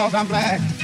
because I'm black?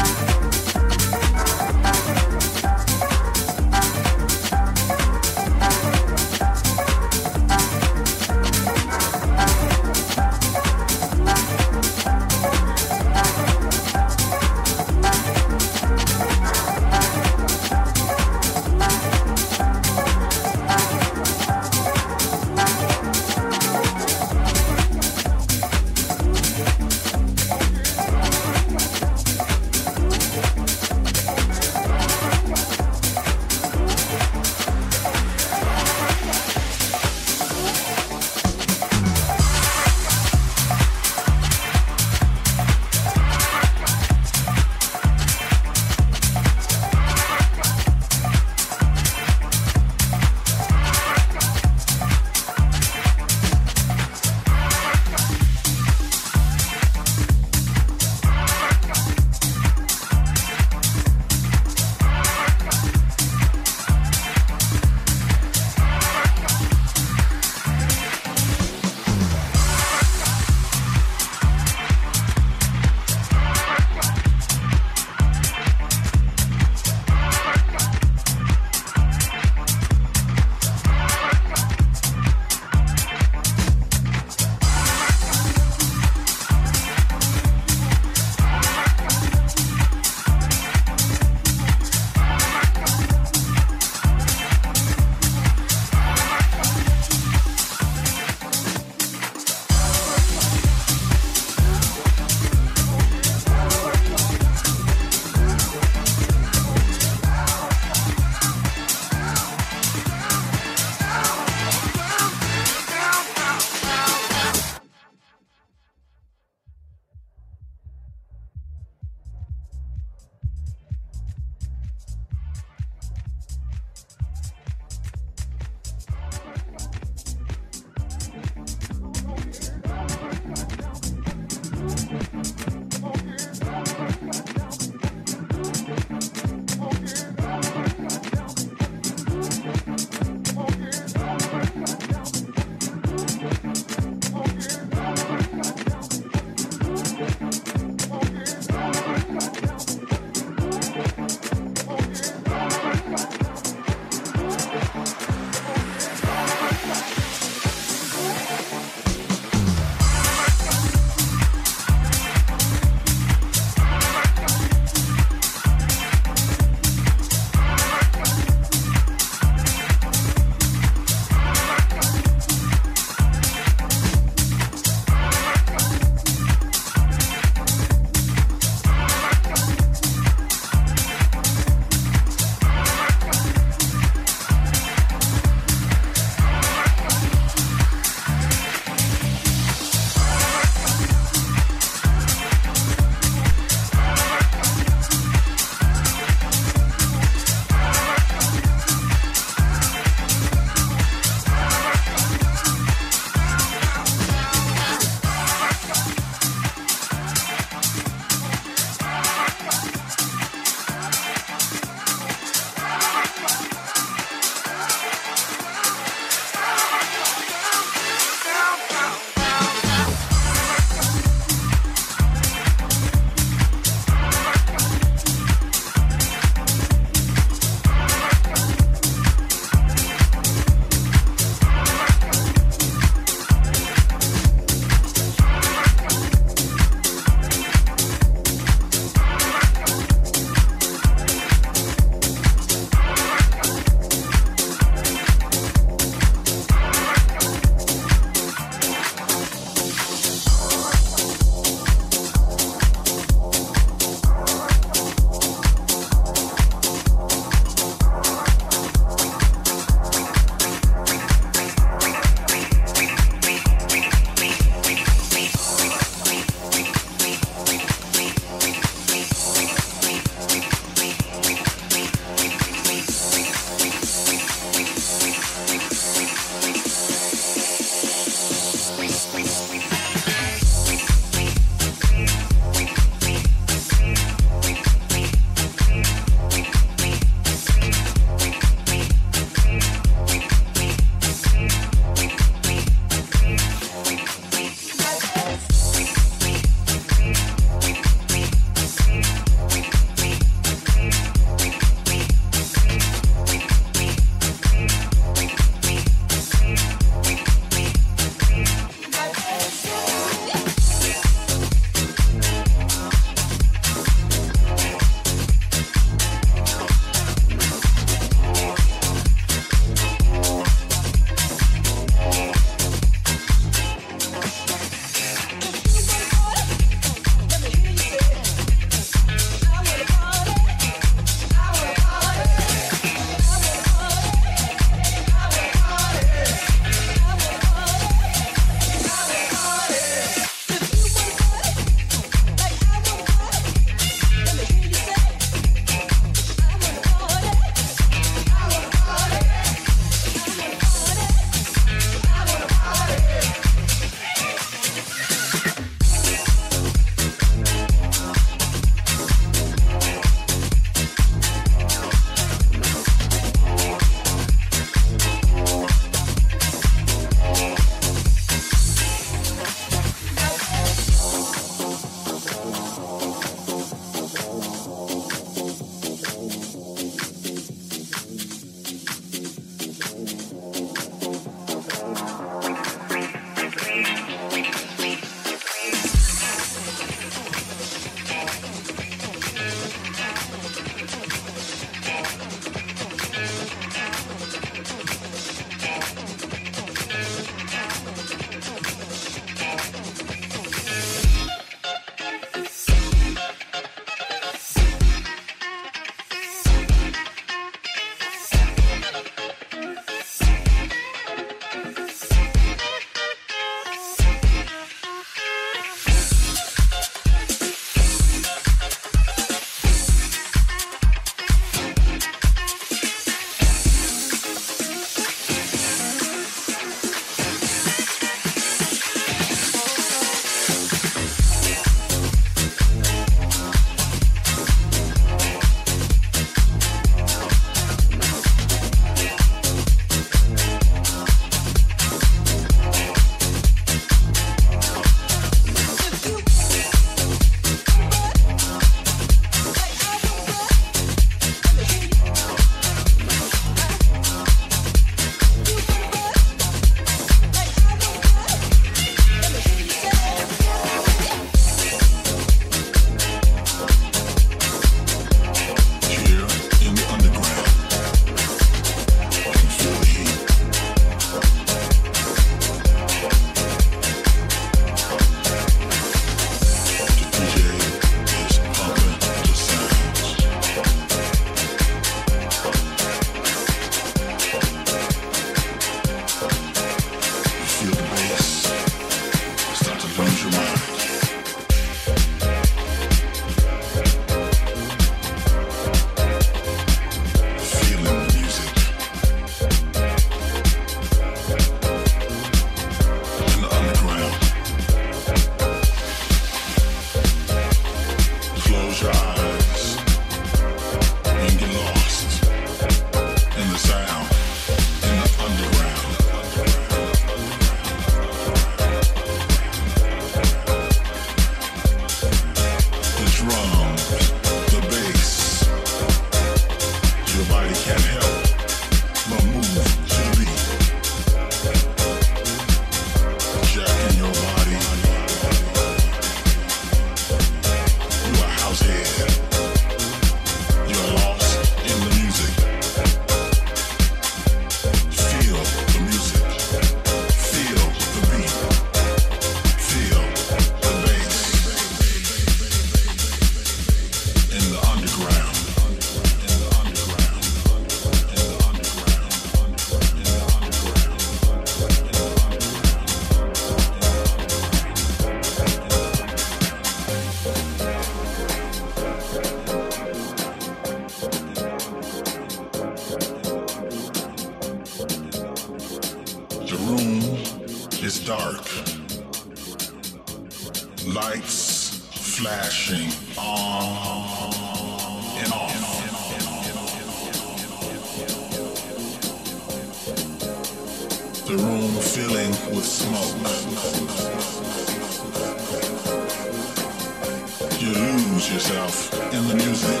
lose yourself in the music.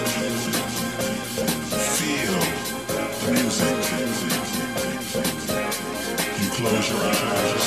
Feel the music. You close your eyes.